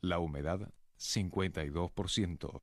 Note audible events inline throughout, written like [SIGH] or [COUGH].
La humedad, 52%.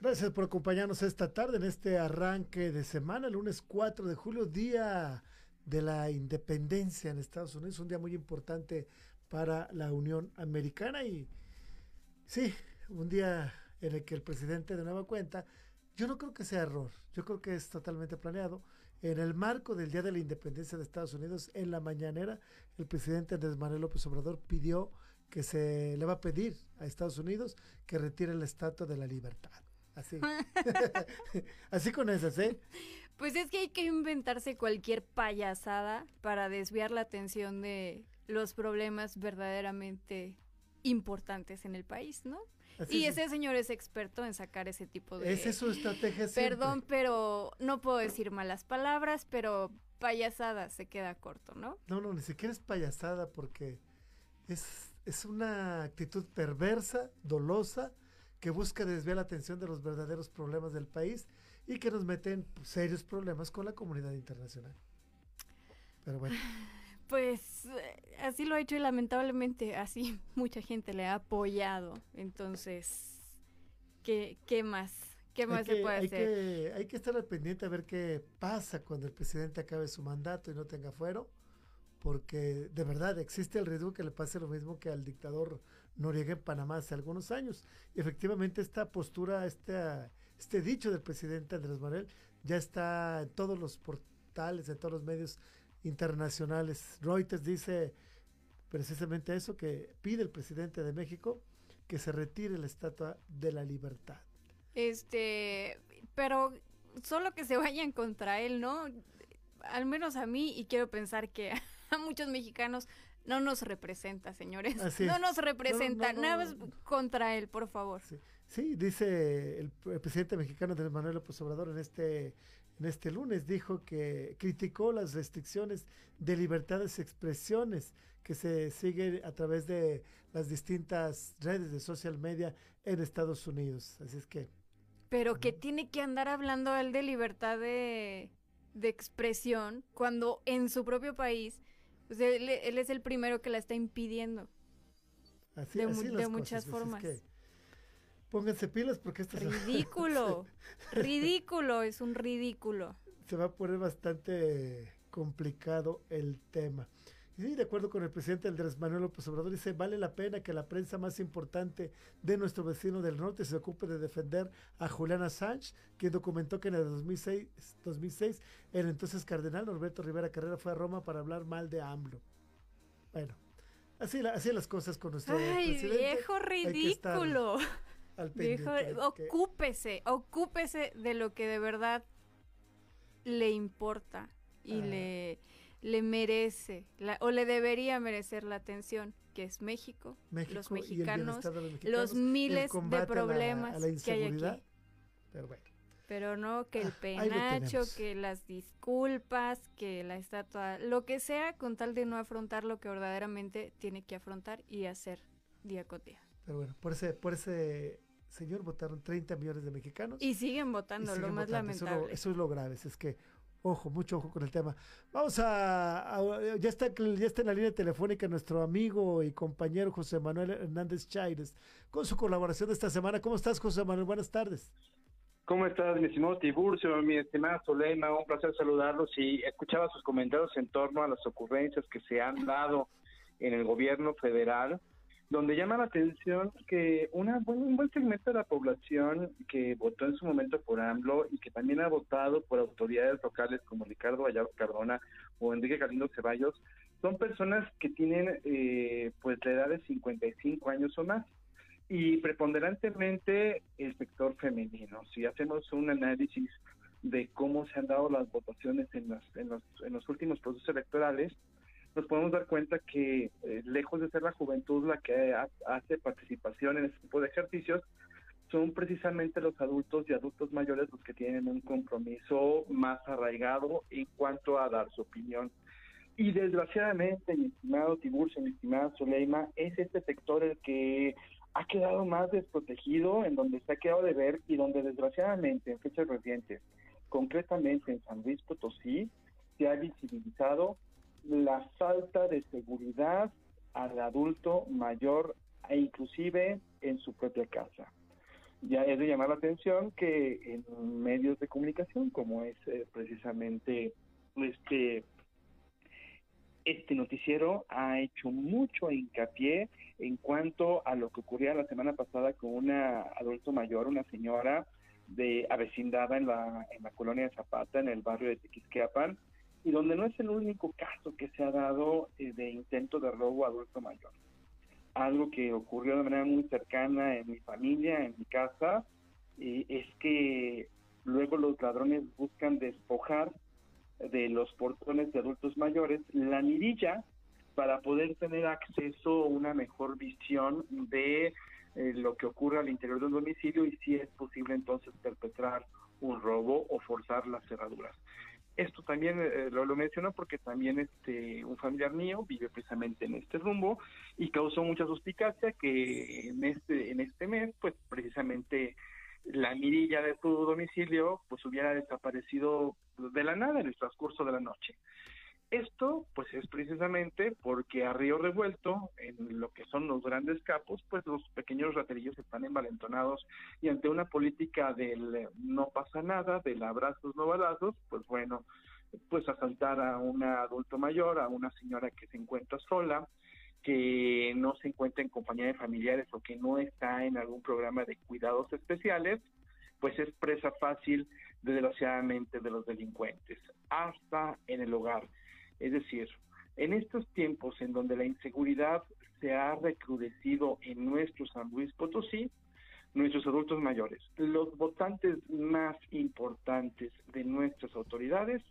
Gracias por acompañarnos esta tarde en este arranque de semana, lunes 4 de julio, día de la independencia en Estados Unidos, un día muy importante para la Unión Americana y sí, un día en el que el presidente de nueva cuenta, yo no creo que sea error, yo creo que es totalmente planeado. En el marco del Día de la Independencia de Estados Unidos, en la mañanera, el presidente Andrés Manuel López Obrador pidió que se le va a pedir a Estados Unidos que retire la Estatua de la Libertad. Así. [LAUGHS] [LAUGHS] Así con esas, ¿eh? Pues es que hay que inventarse cualquier payasada para desviar la atención de los problemas verdaderamente importantes en el país, ¿no? y ese señor es experto en sacar ese tipo de... Esa es su estrategia Perdón, pero no puedo decir malas palabras, pero payasada se queda corto, ¿no? No, no, ni siquiera es payasada porque es, es una actitud perversa, dolosa, que busca desviar la atención de los verdaderos problemas del país y que nos mete en serios problemas con la comunidad internacional. Pero bueno. [LAUGHS] Pues eh, así lo ha hecho y lamentablemente así [LAUGHS] mucha gente le ha apoyado. Entonces, ¿qué, qué más? ¿Qué más se puede hay hacer? Que, hay que estar al pendiente a ver qué pasa cuando el presidente acabe su mandato y no tenga fuero, porque de verdad existe el riesgo que le pase lo mismo que al dictador Noriega en Panamá hace algunos años. Y efectivamente esta postura, este, este dicho del presidente Andrés Manuel ya está en todos los portales, en todos los medios internacionales. Reuters dice precisamente eso, que pide el presidente de México que se retire la estatua de la libertad. Este, pero solo que se vayan contra él, ¿no? Al menos a mí, y quiero pensar que [LAUGHS] a muchos mexicanos no nos representa, señores. [LAUGHS] no nos representa. Nada más contra él, por favor. Sí, dice el, presidente mexicano de Manuel López Obrador en este, en este lunes, dijo que criticó las restricciones de libertades de expresiones que se siguen a través de las distintas redes de social media en Estados Unidos. Así es que... Pero que tiene que andar hablando él de libertad de, de expresión cuando en su propio país pues él, es el primero que la está impidiendo. de, muchas formas. pónganse pilas porque esto ridículo, [LAUGHS] ridículo, es un ridículo. Se va a poner bastante complicado el tema. Sí, de acuerdo con el presidente Andrés Manuel López Obrador, dice, vale la pena que la prensa más importante de nuestro vecino del norte se ocupe de defender a Julián Assange, quien documentó que en el 2006, 2006 el entonces cardenal Norberto Rivera Carrera fue a Roma para hablar mal de AMLO. Bueno, así, así las cosas con nuestro Ay, viejo ridículo. viejo, ocúpese, ocúpese de lo que de verdad le importa y le le merece o le debería merecer la atención que es México, los, mexicanos, los, miles de problemas que hay aquí. Pero no que el ah, penacho, que las disculpas, que la estatua, lo que sea con tal de no afrontar lo que verdaderamente tiene que afrontar y hacer día con día. Pero bueno, por ese, por ese señor votaron 30 millones de mexicanos. Y siguen votando, lo más lamentable. Eso, es lo grave, es que Ojo, mucho ojo con el tema. Vamos a, ya está ya está en la línea telefónica nuestro amigo y compañero José Manuel Hernández Chaires con su colaboración de esta semana. ¿Cómo estás, José Manuel? Buenas tardes. ¿Cómo estás, mi estimado Tiburcio, mi estimada Solema? Un placer saludarlos y escuchaba sus comentarios en torno a las ocurrencias que se han dado en el gobierno federal donde llama la atención que una, un buen segmento de la población que votó en su momento por AMLO y que también ha votado por autoridades locales como Ricardo Vallardo Cardona o Enrique Galindo Ceballos, son personas que tienen eh, pues la edad de 55 años o más y preponderantemente el sector femenino. Si hacemos un análisis de cómo se han dado las votaciones en los, en los, en los últimos procesos electorales, nos podemos dar cuenta que eh, lejos de ser la juventud la que hace participación en este tipo de ejercicios, son precisamente los adultos y adultos mayores los que tienen un compromiso más arraigado en cuanto a dar su opinión. Y desgraciadamente, mi estimado Tiburcio, mi estimada Soleima, es este sector el que ha quedado más desprotegido, en donde se ha quedado de ver y donde desgraciadamente en fechas recientes, concretamente en San Luis Potosí, se ha visibilizado la falta de seguridad al adulto mayor e inclusive en su propia casa. Ya es de llamar la atención que en medios de comunicación, como es eh, precisamente este este noticiero ha hecho mucho hincapié en cuanto a lo que ocurría la semana pasada con una adulto mayor, una señora de avecindada en la, en la colonia de Zapata, en el barrio de Tequisquiapan, y donde no es el único caso que se ha dado eh, de intento de robo a adulto mayor. Algo que ocurrió de manera muy cercana en mi familia, en mi casa, es que luego los ladrones buscan despojar de los portones de adultos mayores la mirilla para poder tener acceso a una mejor visión de eh, lo que ocurre al interior de un domicilio y si es posible entonces perpetrar un robo o forzar las cerraduras. Esto también eh, lo, lo, menciono porque también este un familiar mío vive precisamente en este rumbo y causó mucha suspicacia que en este en este mes, pues precisamente la mirilla de su domicilio pues hubiera desaparecido de la nada en el transcurso de la noche. Esto, pues, es precisamente porque a río revuelto, en lo que son los grandes capos, pues los pequeños raterillos están envalentonados y ante una política del no pasa nada, del abrazos no balazos, pues bueno, pues asaltar a un adulto mayor, a una señora que se encuentra sola, que no se encuentra en compañía de familiares o que no está en algún programa de cuidados especiales, pues es presa fácil, desgraciadamente, de los delincuentes, hasta en el hogar. Es decir, en estos tiempos en donde la inseguridad se ha recrudecido en nuestro San Luis Potosí, nuestros adultos mayores, los votantes más importantes de nuestras autoridades,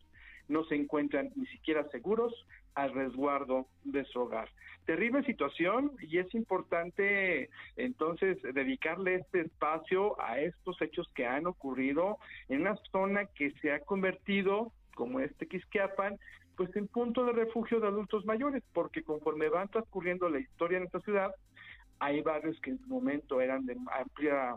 no se encuentran ni siquiera seguros al resguardo de su hogar. Terrible situación y es importante entonces dedicarle este espacio a estos hechos que han ocurrido en una zona que se ha convertido, como este Quisquiapan, pues en punto de refugio de adultos mayores, porque conforme van transcurriendo la historia en esta ciudad, hay barrios que en su momento eran de amplia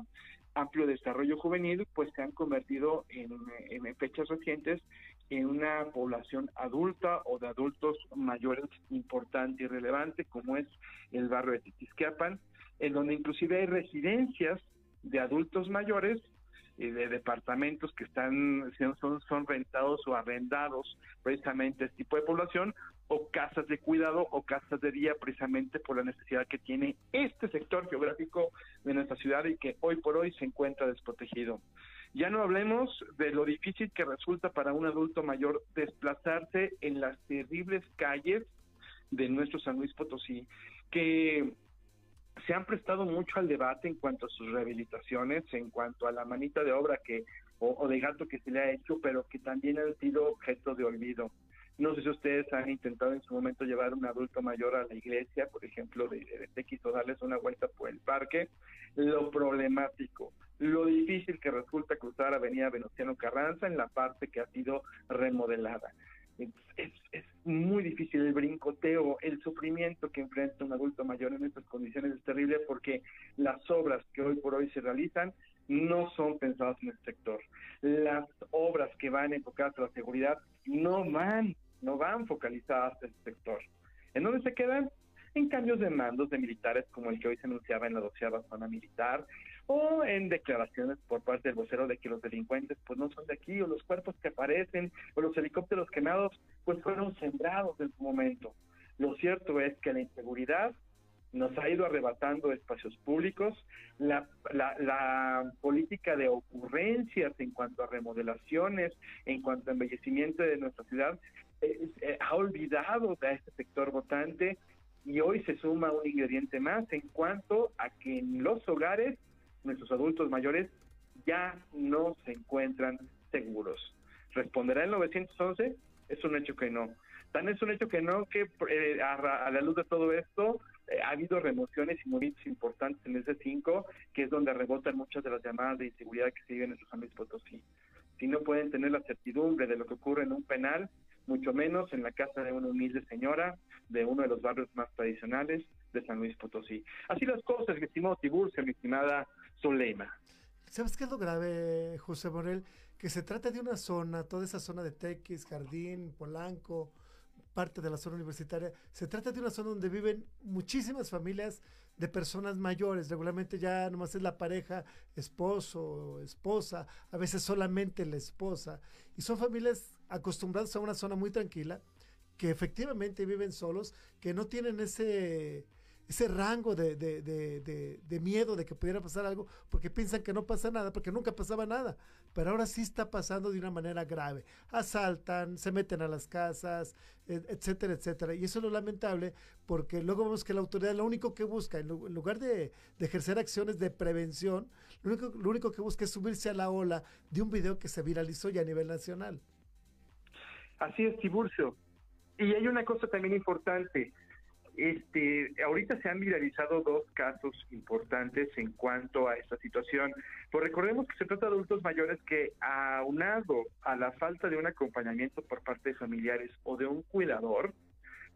amplio desarrollo juvenil, pues se han convertido en, en fechas recientes en una población adulta o de adultos mayores importante y relevante, como es el barrio de Titisquiapan, en donde inclusive hay residencias de adultos mayores de departamentos que están son, son rentados o arrendados precisamente a este tipo de población o casas de cuidado o casas de día precisamente por la necesidad que tiene este sector geográfico de nuestra ciudad y que hoy por hoy se encuentra desprotegido. Ya no hablemos de lo difícil que resulta para un adulto mayor desplazarse en las terribles calles de nuestro San Luis Potosí, que se han prestado mucho al debate en cuanto a sus rehabilitaciones, en cuanto a la manita de obra que o, de gato que se le ha hecho, pero que también han sido objeto de olvido. No sé si ustedes han intentado en su momento llevar a un adulto mayor a la iglesia, por ejemplo, de, de o darles una vuelta por el parque. Lo problemático, lo difícil que resulta cruzar Avenida Venustiano Carranza en la parte que ha sido remodelada. Es, es, muy difícil el brincoteo, el sufrimiento que enfrenta un adulto mayor en estas condiciones es terrible porque las obras que hoy por hoy se realizan no son pensadas en el sector. Las obras que van enfocadas a la seguridad no van, no van focalizadas en el sector. ¿En dónde se quedan? En cambios de mandos de militares como el que hoy se anunciaba en la doceava zona militar, o en declaraciones por parte del vocero de que los delincuentes pues no son de aquí o los cuerpos que aparecen o los helicópteros quemados pues fueron sembrados en su momento. Lo cierto es que la inseguridad nos ha ido arrebatando espacios públicos, la, la, política de ocurrencias en cuanto a remodelaciones, en cuanto a embellecimiento de nuestra ciudad, eh, ha olvidado a este sector votante y hoy se suma un ingrediente más en cuanto a que en los hogares nuestros adultos mayores ya no se encuentran seguros. ¿Responderá el 911? Es un hecho que no. Tan es un hecho que no que eh, a, la luz de todo esto eh, ha habido remociones y movimientos importantes en ese 5, que es donde rebotan muchas de las llamadas de inseguridad que se viven en sus ámbitos Potosí. Si no pueden tener la certidumbre de lo que ocurre en un penal, mucho menos en la casa de una humilde señora de uno de los barrios más tradicionales de San Luis Potosí. Así las cosas, mi estimado Tiburcio, mi estimada Zulema. ¿Sabes qué es lo grave, José Morel? Que se trata de una zona, toda esa zona de Tequis, Jardín, Polanco, parte de la zona universitaria, se trata de una zona donde viven muchísimas familias de personas mayores. Regularmente ya nomás es la pareja, esposo, esposa, a veces solamente la esposa. Y son familias acostumbradas a una zona muy tranquila, que efectivamente viven solos, que no tienen ese ese rango de, de, de, de, miedo de que pudiera pasar algo, porque piensan que no pasa nada, porque nunca pasaba nada. Pero ahora sí está pasando de una manera grave. Asaltan, se meten a las casas, etcétera, etcétera. Y eso es lo lamentable, porque luego vemos que la autoridad lo único que busca, en lugar de, ejercer acciones de prevención, lo único, lo único que busca es subirse a la ola de un video que se viralizó ya a nivel nacional. Así es, Tiburcio. Y hay una cosa también importante este, ahorita se han viralizado dos casos importantes en cuanto a esta situación. Pues recordemos que se trata de adultos mayores que, aunado a la falta de un acompañamiento por parte de familiares o de un cuidador,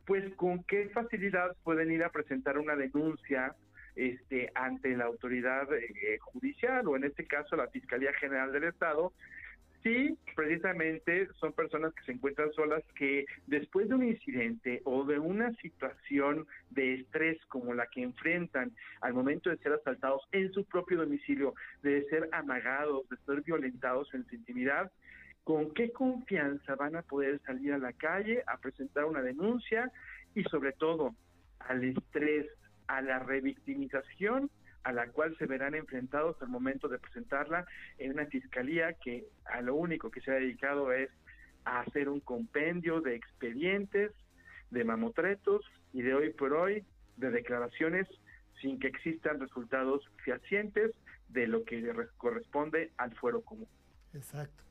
pues con qué facilidad pueden ir a presentar una denuncia este, ante la autoridad eh, judicial o en este caso la Fiscalía General del Estado Sí, precisamente son personas que se encuentran solas que después de un incidente o de una situación de estrés como la que enfrentan al momento de ser asaltados en su propio domicilio, de ser amagados, de ser violentados en su intimidad, ¿con qué confianza van a poder salir a la calle a presentar una denuncia y sobre todo al estrés, a la revictimización a la cual se verán enfrentados al momento de presentarla en una fiscalía que a lo único que se ha dedicado es a hacer un compendio de expedientes, de mamotretos y de hoy por hoy de declaraciones sin que existan resultados fehacientes de lo que corresponde al fuero común. Exacto.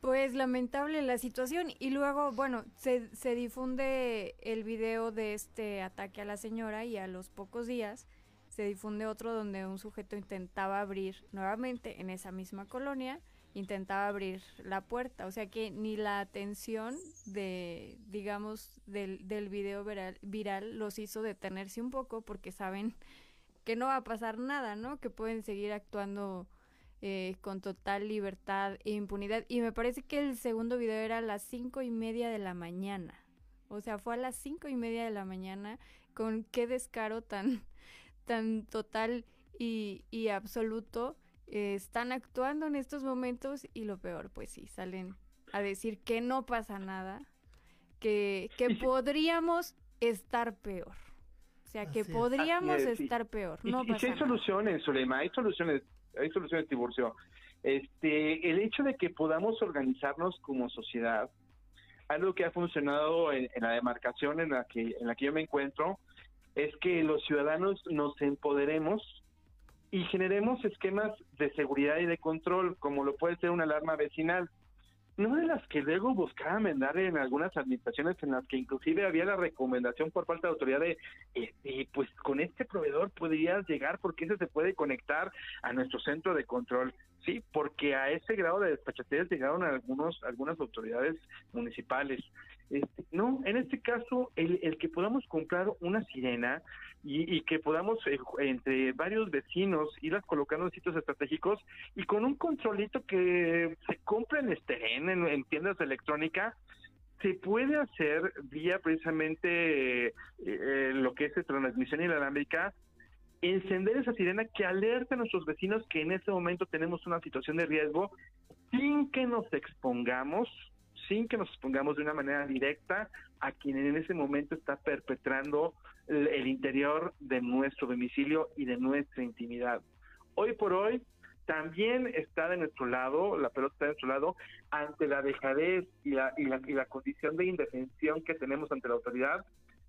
Pues lamentable la situación y luego, bueno, se, se difunde el video de este ataque a la señora y a los pocos días se difunde otro donde un sujeto intentaba abrir nuevamente en esa misma colonia, intentaba abrir la puerta, o sea que ni la atención de, digamos, del, del video viral, viral los hizo detenerse un poco porque saben que no va a pasar nada, ¿no? Que pueden seguir actuando eh, con total libertad e impunidad. Y me parece que el segundo video era a las cinco y media de la mañana. O sea, fue a las cinco y media de la mañana con qué descaro tan, tan total y, y absoluto eh, están actuando en estos momentos y lo peor, pues sí, salen a decir que no pasa nada, que, que podríamos estar peor. O sea, que podríamos estar peor. No y, hay soluciones, Zulema, hay soluciones, hay soluciones, Tiburcio. Este, el hecho de que podamos organizarnos como sociedad, algo que ha funcionado en, la demarcación en la que en la que yo me encuentro, es que los ciudadanos nos empoderemos y generemos esquemas de seguridad y de control, como lo puede ser una alarma vecinal no de las que luego buscaban vendar en algunas administraciones en las que inclusive había la recomendación por parte de autoridad de, este, pues con este proveedor podrías llegar porque ese se puede conectar a nuestro centro de control. Sí, porque a ese grado de despachatez llegaron algunos, algunas autoridades municipales. Este, no, en este caso, el, que podamos comprar una sirena y, que podamos eh, entre varios vecinos irlas colocando en sitios estratégicos y con un controlito que se compre en este en, en tiendas de electrónica se puede hacer vía precisamente eh, eh, lo que es transmisión inalámbrica encender esa sirena que alerte a nuestros vecinos que en este momento tenemos una situación de riesgo sin que nos expongamos sin que nos expongamos de una manera directa a quien en ese momento está perpetrando el interior de nuestro domicilio y de nuestra intimidad. Hoy por hoy también está de nuestro lado, la pelota está de nuestro lado, ante la dejadez y la, y la, y la condición de indefensión que tenemos ante la autoridad.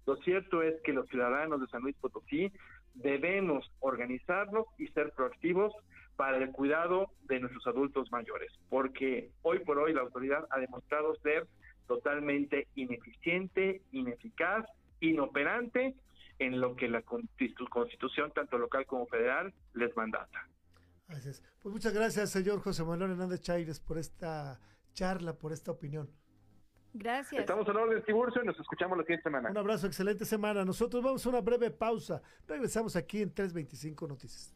Lo cierto es que los ciudadanos de San Luis Potosí debemos organizarnos y ser proactivos para el cuidado de nuestros adultos mayores, porque hoy por hoy la autoridad ha demostrado ser totalmente ineficiente, ineficaz inoperante en lo que la constitución, tanto local como federal, les mandata. Gracias. Pues muchas gracias, señor José Manuel Hernández Chaires, por esta charla, por esta opinión. Gracias. Estamos en orden, Tiburcio, y nos escuchamos la siguiente semana. Un abrazo, excelente semana. Nosotros vamos a una breve pausa. Regresamos aquí en 325 Noticias.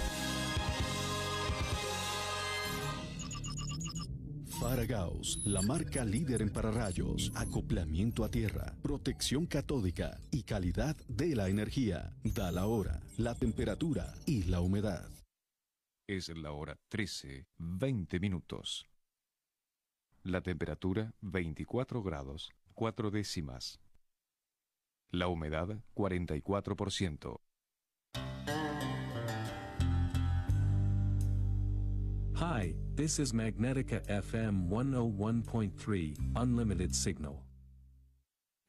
Faragaos, la marca líder en pararrayos, acoplamiento a tierra, protección catódica y calidad de la energía. Da la hora, la temperatura y la humedad. Es la hora 13, 20 minutos. La temperatura 24 grados, 4 décimas. La humedad 44%. Hi, this is Magnetica FM 101.3, Unlimited Signal.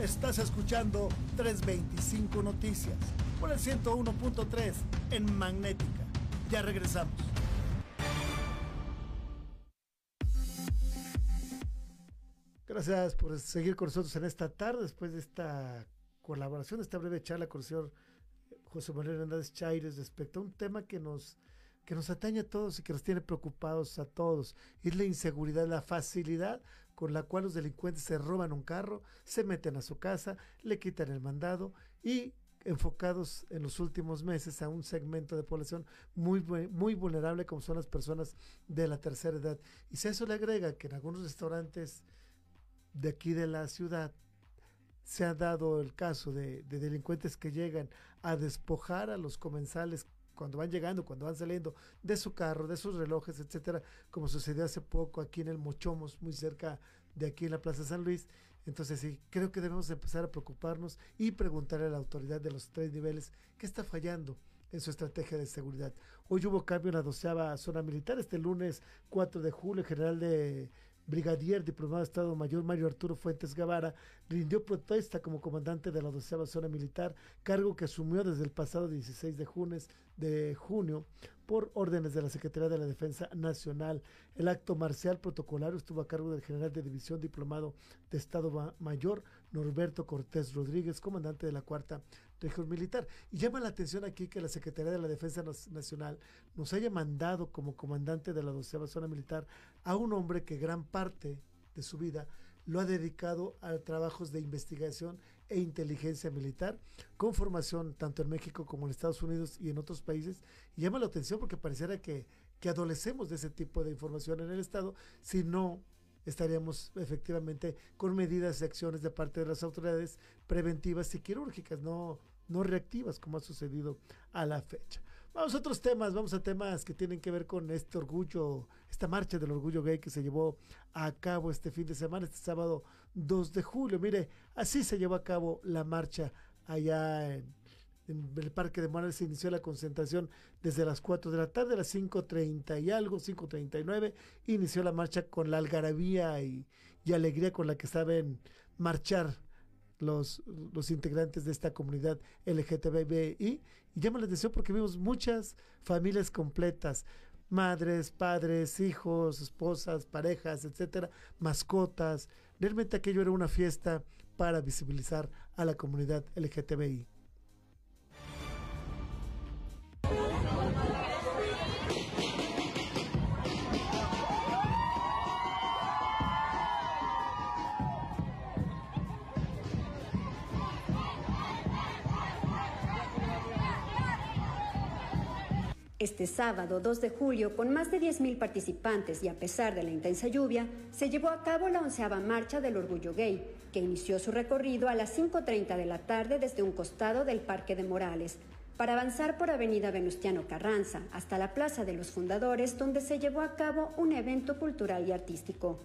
Estás escuchando 325 Noticias por el 101.3 en Magnética. Ya regresamos. Gracias por seguir con nosotros en esta tarde, después de esta colaboración, esta breve charla con el señor José Manuel Hernández Chaires respecto a un tema que nos que nos atañe a todos y que nos tiene preocupados a todos. Es la inseguridad, la facilidad con la cual los delincuentes se roban un carro, se meten a su casa, le quitan el mandado y enfocados en los últimos meses a un segmento de población muy, muy vulnerable como son las personas de la tercera edad. Y si a eso le agrega que en algunos restaurantes de aquí de la ciudad se ha dado el caso de, de delincuentes que llegan a despojar a los comensales cuando van llegando, cuando van saliendo de su carro, de sus relojes, etcétera, como sucedió hace poco aquí en el Mochomos, muy cerca de aquí en la Plaza San Luis. Entonces sí, creo que debemos empezar a preocuparnos y preguntarle a la autoridad de los tres niveles qué está fallando en su estrategia de seguridad. Hoy hubo cambio en la doceava zona militar, este lunes 4 de julio, general de brigadier diplomado de Estado Mayor Mario Arturo Fuentes Guevara rindió protesta como comandante de la doceava zona militar, cargo que asumió desde el pasado 16 de de junio por órdenes de la Secretaría de la Defensa Nacional. El acto marcial protocolario estuvo a cargo del general de división diplomado de Estado Mayor Norberto Cortés Rodríguez, comandante de la cuarta región militar. Y llama la atención aquí que la Secretaría de la Defensa Nacional nos haya mandado como comandante de la doceava zona militar a un hombre que gran parte de su vida lo ha dedicado a trabajos de investigación e inteligencia militar, con formación tanto en México como en Estados Unidos y en otros países. Y llama la atención porque pareciera que, que adolecemos de ese tipo de información en el Estado, si no estaríamos efectivamente con medidas y acciones de parte de las autoridades preventivas y quirúrgicas, no, no reactivas como ha sucedido a la fecha. Vamos a otros temas, vamos a temas que tienen que ver con este orgullo, esta marcha del orgullo gay que se llevó a cabo este fin de semana, este sábado 2 de julio. Mire, así se llevó a cabo la marcha allá en, el Parque de Morales. Se inició la concentración desde las 4 de la tarde, a las 5.30 y algo, 5.39. Inició la marcha con la algarabía y, alegría con la que saben marchar los, los integrantes de esta comunidad LGTBI y llama la atención porque vimos muchas familias completas, madres, padres, hijos, esposas, parejas, etcétera, mascotas. Realmente aquello era una fiesta para visibilizar a la comunidad LGTBI. Este sábado 2 de julio, con más de 10.000 participantes y a pesar de la intensa lluvia, se llevó a cabo la onceava marcha del Orgullo Gay, que inició su recorrido a las 5.30 de la tarde desde un costado del Parque de Morales, para avanzar por Avenida Venustiano Carranza hasta la Plaza de los Fundadores, donde se llevó a cabo un evento cultural y artístico.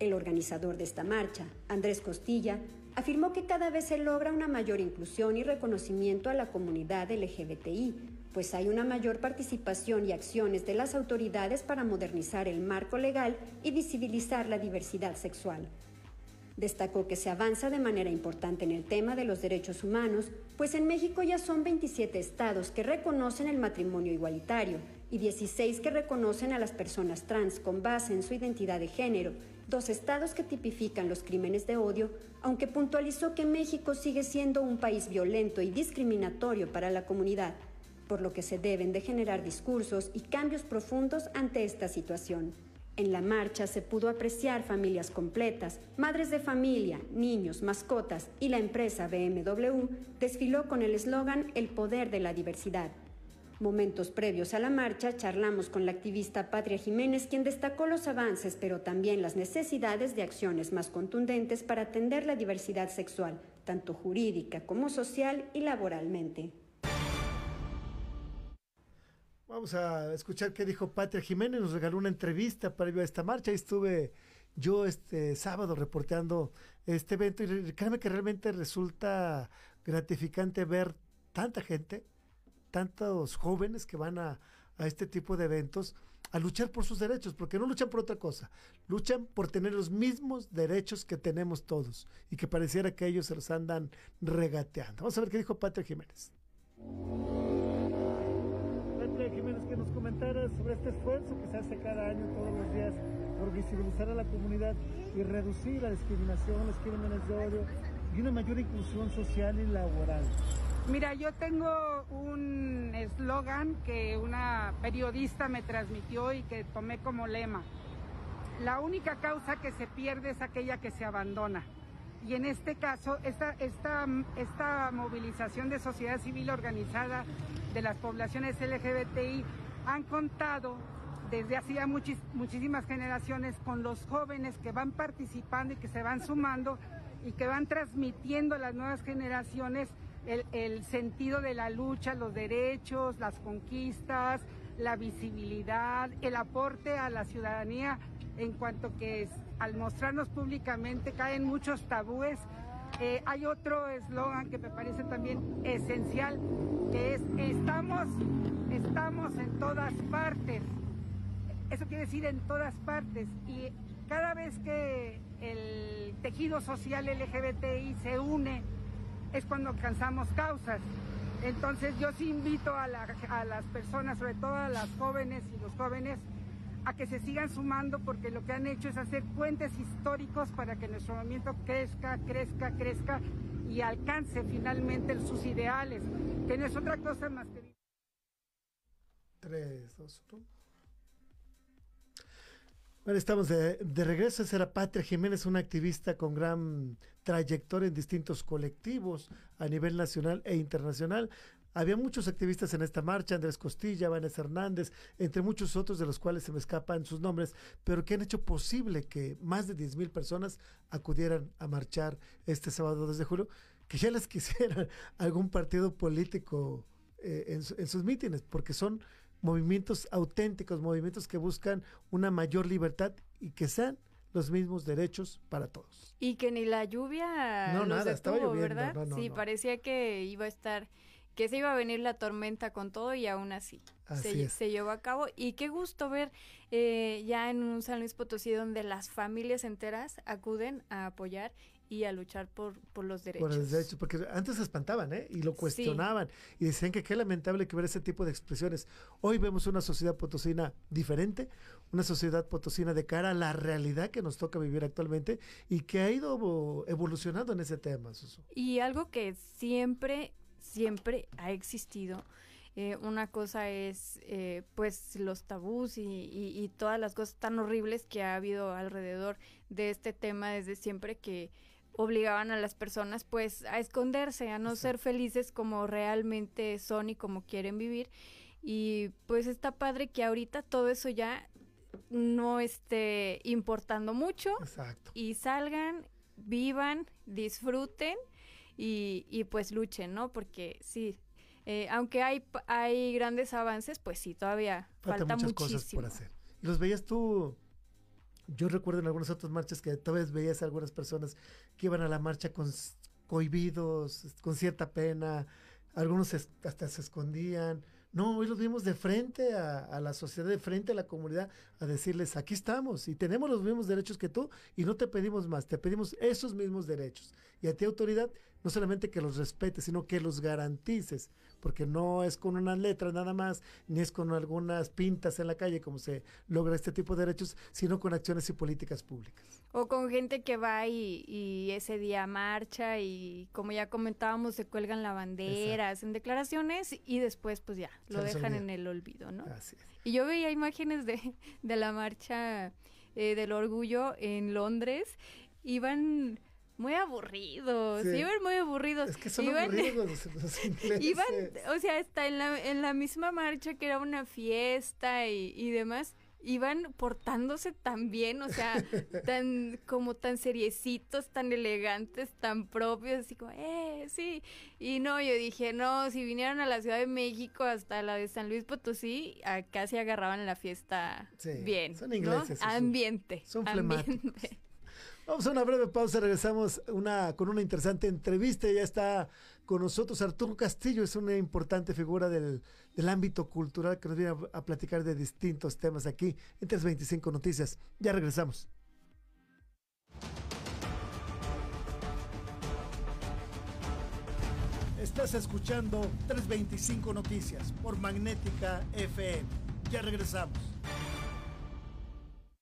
El organizador de esta marcha, Andrés Costilla, afirmó que cada vez se logra una mayor inclusión y reconocimiento a la comunidad LGBTI, pues hay una mayor participación y acciones de las autoridades para modernizar el marco legal y visibilizar la diversidad sexual. Destacó que se avanza de manera importante en el tema de los derechos humanos, pues en México ya son 27 estados que reconocen el matrimonio igualitario y 16 que reconocen a las personas trans con base en su identidad de género, dos estados que tipifican los crímenes de odio, aunque puntualizó que México sigue siendo un país violento y discriminatorio para la comunidad por lo que se deben de generar discursos y cambios profundos ante esta situación. En la marcha se pudo apreciar familias completas, madres de familia, niños, mascotas y la empresa BMW desfiló con el eslogan El poder de la diversidad. Momentos previos a la marcha charlamos con la activista Patria Jiménez, quien destacó los avances, pero también las necesidades de acciones más contundentes para atender la diversidad sexual, tanto jurídica como social y laboralmente. Vamos a escuchar qué dijo Patria Jiménez, nos regaló una entrevista para a esta marcha. y estuve yo este sábado reporteando este evento y créeme que realmente resulta gratificante ver tanta gente, tantos jóvenes que van a, a este tipo de eventos a luchar por sus derechos, porque no luchan por otra cosa, luchan por tener los mismos derechos que tenemos todos y que pareciera que ellos se los andan regateando. Vamos a ver qué dijo Patria Jiménez. Que nos comentaras sobre este esfuerzo que se hace cada año, todos los días, por visibilizar a la comunidad y reducir la discriminación, los crímenes de odio y una mayor inclusión social y laboral. Mira, yo tengo un eslogan que una periodista me transmitió y que tomé como lema. La única causa que se pierde es aquella que se abandona. Y en este caso, esta, esta, esta movilización de sociedad civil organizada de las poblaciones LGBTI han contado desde hacía muchísimas generaciones con los jóvenes que van participando y que se van sumando y que van transmitiendo a las nuevas generaciones el, el sentido de la lucha, los derechos, las conquistas, la visibilidad, el aporte a la ciudadanía en cuanto que al mostrarnos públicamente caen muchos tabúes. Eh, hay otro eslogan que me parece también esencial, que es estamos, estamos en todas partes. Eso quiere decir en todas partes. Y cada vez que el tejido social LGBTI se une, es cuando alcanzamos causas. Entonces yo sí invito a, a las personas, sobre todo a las jóvenes y los jóvenes, a que se sigan sumando porque lo que han hecho es hacer puentes históricos para que nuestro movimiento crezca, crezca, crezca y alcance finalmente sus ideales, que no es otra cosa más que... Tres, dos, Bueno, estamos de, de regreso. Esa era Patria Jiménez, una activista con gran trayectoria en distintos colectivos a nivel nacional e internacional. Había muchos activistas en esta marcha, Andrés Costilla, Vanessa Hernández, entre muchos otros de los cuales se me escapan sus nombres, pero que han hecho posible que más de 10 mil personas acudieran a marchar este sábado 2 de julio, que ya les [LAUGHS] quisiera algún partido político eh, en, en sus mítines, porque son movimientos auténticos, movimientos que buscan una mayor libertad y que sean los mismos derechos para todos. Y que ni la lluvia no, nada, estaba lloviendo, ¿verdad? sí, parecía que iba a estar que se iba a venir la tormenta con todo y aún así, se, llevó a cabo. Y qué gusto ver eh, ya en un San Luis Potosí donde las familias enteras acuden a apoyar y a luchar por, por los derechos. Por los derechos, porque antes se espantaban, ¿eh? Y lo cuestionaban y decían que qué lamentable que ver ese tipo de expresiones. Hoy vemos una sociedad potosina diferente, una sociedad potosina de cara a la realidad que nos toca vivir actualmente y que ha ido evolucionando en ese tema. Y algo que siempre siempre ha existido. Eh, una cosa es eh, pues los tabús y, y, todas las cosas tan horribles que ha habido alrededor de este tema desde siempre que obligaban a las personas pues a esconderse, a no ser felices como realmente son y como quieren vivir. Y pues está padre que ahorita todo eso ya no esté importando mucho y salgan, vivan, disfruten y, y pues luchen, ¿no? Porque sí, eh, aunque hay, hay grandes avances, pues sí, todavía falta, falta muchas cosas por hacer. ¿Los veías tú? Yo recuerdo en algunas otras marchas que todavía veías a algunas personas que iban a la marcha con cohibidos, con cierta pena, algunos hasta se escondían. No, hoy los vimos de frente a, la sociedad, de frente a la comunidad, a decirles, aquí estamos y tenemos los mismos derechos que tú y no te pedimos más, te pedimos esos mismos derechos. Y a ti autoridad, no solamente que los respetes, sino que los garantices, porque no es con unas letras nada más, ni es con algunas pintas en la calle como se logra este tipo de derechos, sino con acciones y políticas públicas. O con gente que va y, ese día marcha y como ya comentábamos, se cuelgan la bandera, hacen declaraciones y después pues ya, lo dejan en el olvido, ¿no? Así es. Y yo veía imágenes de, de la marcha eh, del orgullo en Londres, iban muy aburridos, iban muy aburridos. Es que son [LAUGHS] aburridos los, Iban, o sea, está en la, en la misma marcha que era una fiesta y, y demás, iban portándose tan bien, o sea, [LAUGHS] tan como tan seriecitos, tan elegantes, tan propios, así como, eh, sí. Y no, yo dije, no, si vinieran a la Ciudad de México hasta la de San Luis Potosí, acá se agarraban la fiesta bien. Son ingleses. Ambiente. Son, ambiente. Vamos a una breve pausa, regresamos con una interesante entrevista. Ya está con nosotros Arturo Castillo, es una importante figura del, ámbito cultural que nos viene a, platicar de distintos temas aquí en 325 Noticias. Ya regresamos. Estás escuchando 325 Noticias por Magnética FM. Ya regresamos.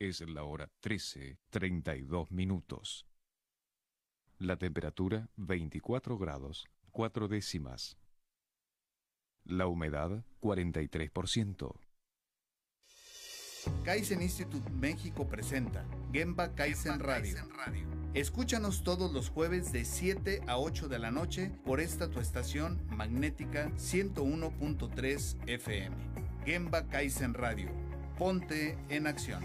Es la hora 13, 32 minutos. La temperatura 24 grados, 4 décimas. La humedad 43%. Kaizen Institute México presenta Gemba Kaizen Radio. Escúchanos todos los jueves de 7 a 8 de la noche por esta tu estación magnética 101.3 FM. Gemba Kaizen Radio. Ponte en acción.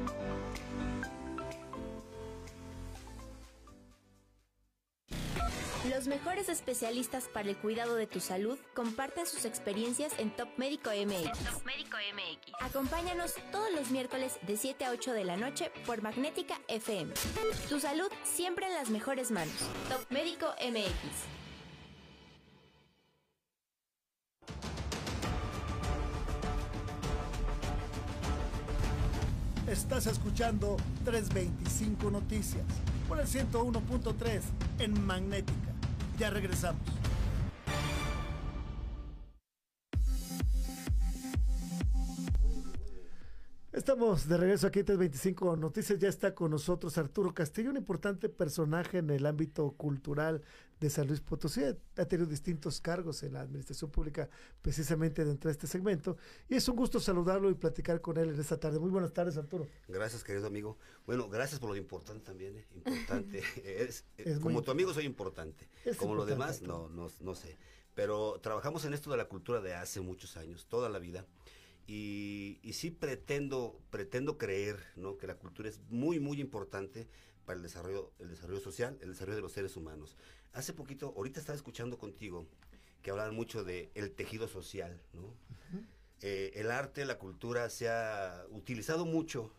Los mejores especialistas para el cuidado de tu salud comparten sus experiencias en Top Médico MX. Acompáñanos todos los miércoles de 7 a 8 de la noche por Magnética FM. Tu salud siempre en las mejores manos. Top Médico MX. Estás escuchando 325 Noticias por el 101.3 en Magnética. Ya regresamos. Estamos de regreso aquí, 325 Noticias. Ya está con nosotros Arturo Castillo, un importante personaje en el ámbito cultural de San Luis Potosí. Ha tenido distintos cargos en la administración pública precisamente dentro de este segmento. Y es un gusto saludarlo y platicar con él en esta tarde. Muy buenas tardes, Arturo. Gracias, querido amigo. Bueno, gracias por lo importante también. ¿eh? Importante. [LAUGHS] [LAUGHS] como tu amigo soy importante. como lo demás, no, no, no sé. Pero trabajamos en esto de la cultura de hace muchos años, toda la vida. Y, y, sí pretendo, pretendo creer ¿no? que la cultura es muy, muy importante para el desarrollo, el desarrollo social, el desarrollo de los seres humanos. Hace poquito, ahorita estaba escuchando contigo que hablaban mucho de el tejido social, ¿no? eh, el arte, la cultura se ha utilizado mucho,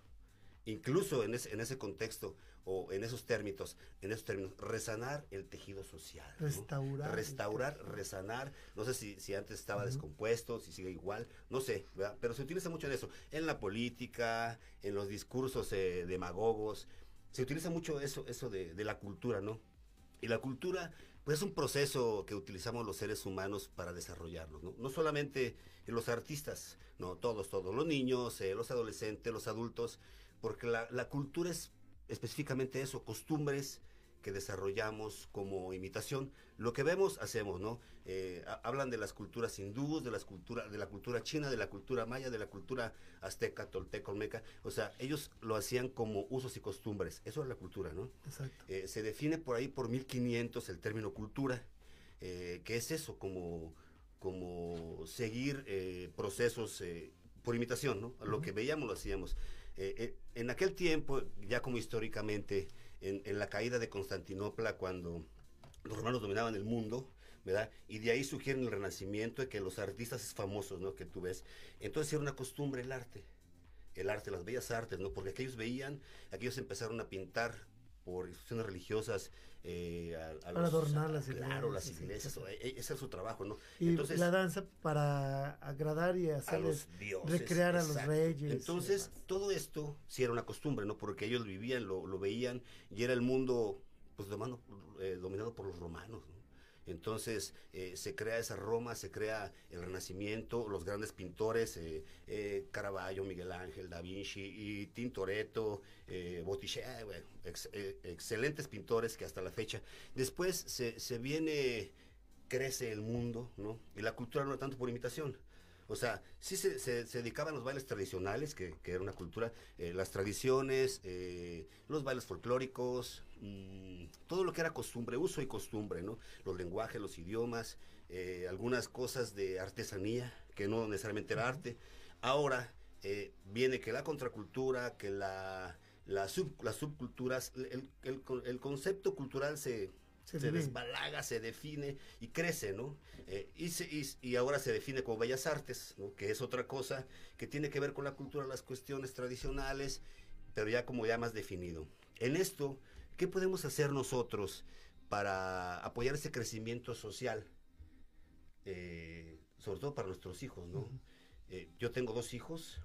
incluso en ese, en ese contexto, o en esos términos, en esos términos, resanar el tejido social. Restaurar. Restaurar, resanar. No sé si, si antes estaba descompuesto, si sigue igual, no sé, ¿verdad? pero se utiliza mucho en eso. En la política, en los discursos eh, demagogos, se utiliza mucho eso, eso de, de la cultura, ¿no? Y la cultura, pues es un proceso que utilizamos los seres humanos para desarrollarnos, ¿no? No solamente los artistas, no, todos, todos, los niños, eh, los adolescentes, los adultos, porque la, la cultura es específicamente eso, costumbres que desarrollamos como imitación. Lo que vemos, hacemos, ¿no? Eh, hablan de las culturas hindúes, de las culturas, de la cultura china, de la cultura maya, de la cultura azteca, tolteca, olmeca. O sea, ellos lo hacían como usos y costumbres. Eso es la cultura, ¿no? Exacto. Eh, se define por ahí por 1500 el término cultura, eh, que es eso, como, como seguir procesos por imitación, ¿no? Lo que veíamos lo hacíamos. En aquel tiempo, ya como históricamente, en, la caída de Constantinopla cuando los romanos dominaban el mundo, ¿verdad? Y de ahí sugiere el renacimiento que los artistas famosos, ¿no? Que tú ves. Entonces era una costumbre el arte, el arte, las bellas artes, ¿no? Porque aquellos veían, aquellos empezaron a pintar por instituciones religiosas eh, para adornar las iglesias. Claro, las iglesias, e, ese es su trabajo, ¿no? Y Entonces, la danza para agradar y hacerles recrear a los reyes. Entonces, todo esto sí era una costumbre, ¿no? Porque ellos vivían, lo, lo veían y era el mundo pues eh, dominado por los romanos, ¿no? Entonces eh, se crea esa Roma, se crea el Renacimiento, los grandes pintores, eh, eh Caravaggio, Miguel Ángel, Da Vinci y Tintoretto, eh, Botticelli, excelentes pintores que hasta la fecha. Después se, se viene, crece el mundo, ¿no? Y la cultura no tanto por imitación. O sea, sí se, se, dedicaban a los bailes tradicionales, que, que era una cultura, las tradiciones, los bailes folclóricos, Mm, todo lo que era costumbre, uso y costumbre, ¿no? Los lenguajes, los idiomas, eh, algunas cosas de artesanía, que no necesariamente era arte. Ahora eh, viene que la contracultura, que la, la las subculturas, el, el, concepto cultural se, se, desbalaga, se define y crece, ¿no? Eh, y, y, ahora se define como bellas artes, ¿no? Que es otra cosa que tiene que ver con la cultura, las cuestiones tradicionales, pero ya como ya más definido. En esto ¿Qué podemos hacer nosotros para apoyar ese crecimiento social? Eh, sobre todo para nuestros hijos, ¿no? Eh, yo tengo dos hijos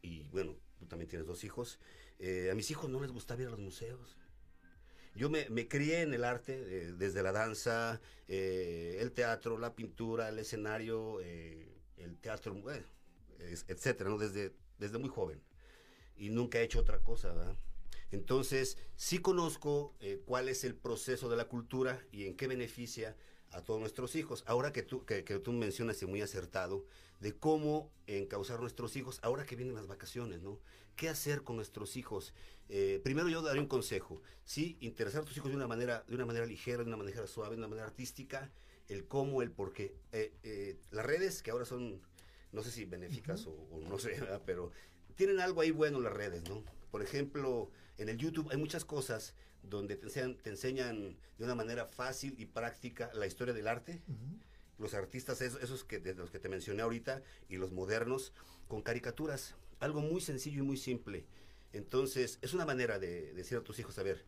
y bueno, tú también tienes dos hijos. Eh, a mis hijos no les gusta ir a los museos. Yo me, crié en el arte, desde la danza, el teatro, la pintura, el escenario, el teatro, etcétera, ¿no? Desde, desde muy joven. Y nunca he hecho otra cosa, ¿verdad? Entonces, sí conozco eh, cuál es el proceso de la cultura y en qué beneficia a todos nuestros hijos. Ahora que tú, que, tú mencionas y muy acertado, de cómo encauzar nuestros hijos, ahora que vienen las vacaciones, ¿no? ¿Qué hacer con nuestros hijos? Eh, primero yo daría un consejo, sí, interesar a tus hijos de una manera, de una manera ligera, de una manera suave, de una manera artística, el cómo, el por qué. Eh, las redes, que ahora son, no sé si benéficas o, o, no sé, pero tienen algo ahí bueno las redes, ¿no? Por ejemplo, en el YouTube hay muchas cosas donde te enseñan, te enseñan de una manera fácil y práctica la historia del arte. Los artistas, esos, que, de los que te mencioné ahorita, y los modernos, con caricaturas. Algo muy sencillo y muy simple. Entonces, es una manera de, decir a tus hijos, a ver,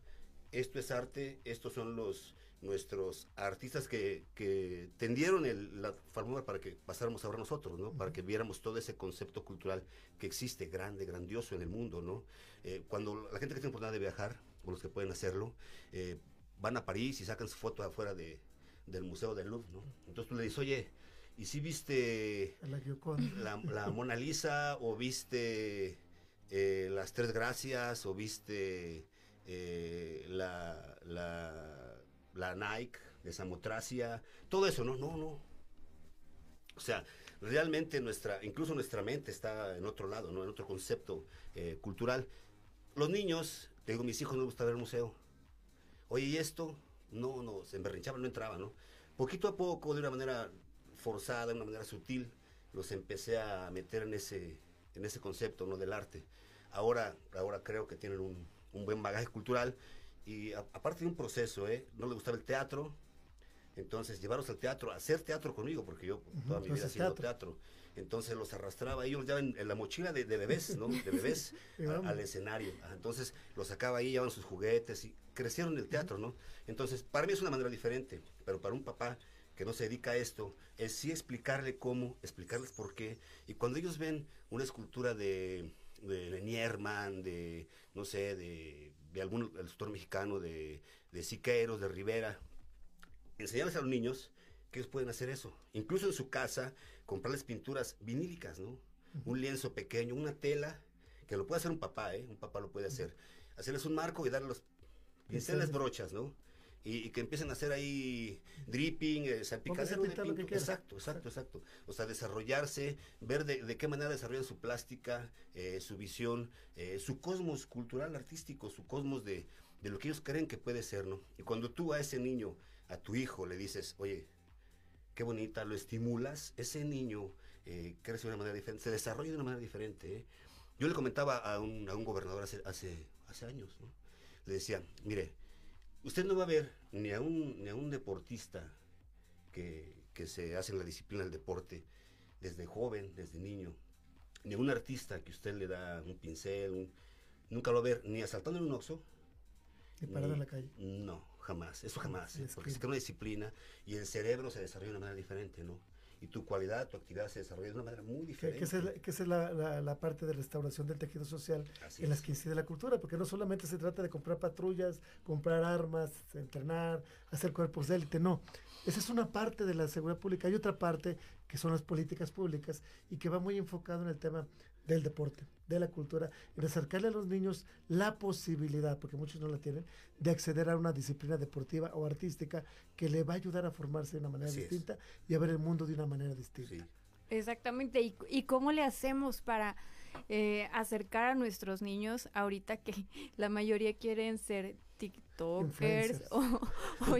esto es arte, estos son los nuestros artistas que, que tendieron el, la fórmula para que pasáramos ahora nosotros, ¿no? Para que viéramos todo ese concepto cultural que existe, grande, grandioso en el mundo, ¿no? Eh, cuando la gente que tiene oportunidad de viajar, o los que pueden hacerlo, eh, van a París y sacan su foto afuera de, del Museo del Louvre, ¿no? Entonces tú le dices, oye, ¿y si viste la, la, Mona Lisa o viste eh, las Tres Gracias o viste la, la, la Nike de Samotracia? Todo eso, ¿no? No, no. O sea, realmente nuestra, incluso nuestra mente está en otro lado, ¿no? En otro concepto cultural los niños, te digo, mis hijos no les gusta ver el museo. Oye, ¿y esto? No, no, se emberrinchaban, no entraban, ¿no? Poquito a poco, de una manera forzada, de una manera sutil, los empecé a meter en ese, en ese concepto, ¿no? Del arte. Ahora, ahora creo que tienen un, un buen bagaje cultural y aparte de un proceso, ¿eh? No les gustaba el teatro, entonces llevarlos al teatro, hacer teatro conmigo, porque yo toda mi vida he sido teatro entonces los arrastraba, ellos llevaban en la mochila de, bebés, ¿no? De bebés [LAUGHS] al escenario. Entonces los sacaba ahí, llevaban sus juguetes y crecieron en el teatro, ¿no? Entonces, para mí es una manera diferente, pero para un papá que no se dedica a esto, es sí explicarle cómo, explicarles por qué. Y cuando ellos ven una escultura de, de Nierman, de, no sé, de, de algún escultor mexicano, de, de Siqueiros, de Rivera, enseñarles a los niños que ellos pueden hacer eso. Incluso en su casa, comprarles pinturas vinílicas, ¿no? Un lienzo pequeño, una tela, que lo puede hacer un papá, ¿eh? Un papá lo puede hacer. Hacerles un marco y darle los pinceles brochas, ¿no? Y, que empiecen a hacer ahí dripping, eh, salpicación de pintura. Exacto, exacto, exacto. O sea, desarrollarse, ver de, qué manera desarrollan su plástica, eh, su visión, eh, su cosmos cultural, artístico, su cosmos de, de lo que ellos creen que puede ser, ¿no? Y cuando tú a ese niño, a tu hijo, le dices, oye, qué bonita, lo estimulas, ese niño eh, crece de una manera diferente, se desarrolla de una manera diferente. ¿eh? Yo le comentaba a un, a un gobernador hace, hace, hace años, ¿no? le decía, mire, usted no va a ver ni a un, ni a un deportista que, que se hace en la disciplina del deporte desde joven, desde niño, ni a un artista que usted le da un pincel, nunca lo va a ver ni asaltando en un oxo, Y parado en la calle. No, jamás, eso jamás, porque se crea una disciplina y el cerebro se desarrolla de una manera diferente, ¿no? Y tu cualidad, tu actividad se desarrolla de una manera muy diferente. Que, esa es, la, la, parte de restauración del tejido social en las que incide la cultura, porque no solamente se trata de comprar patrullas, comprar armas, entrenar, hacer cuerpos de élite, no. Esa es una parte de la seguridad pública. Hay otra parte que son las políticas públicas y que va muy enfocado en el tema del deporte, de la cultura, en acercarle a los niños la posibilidad, porque muchos no la tienen, de acceder a una disciplina deportiva o artística que le va a ayudar a formarse de una manera distinta y a ver el mundo de una manera distinta. Exactamente, ¿Y, ¿Y, cómo le hacemos para eh, acercar a nuestros niños ahorita que [LAUGHS] la mayoría quieren ser TikTokers o,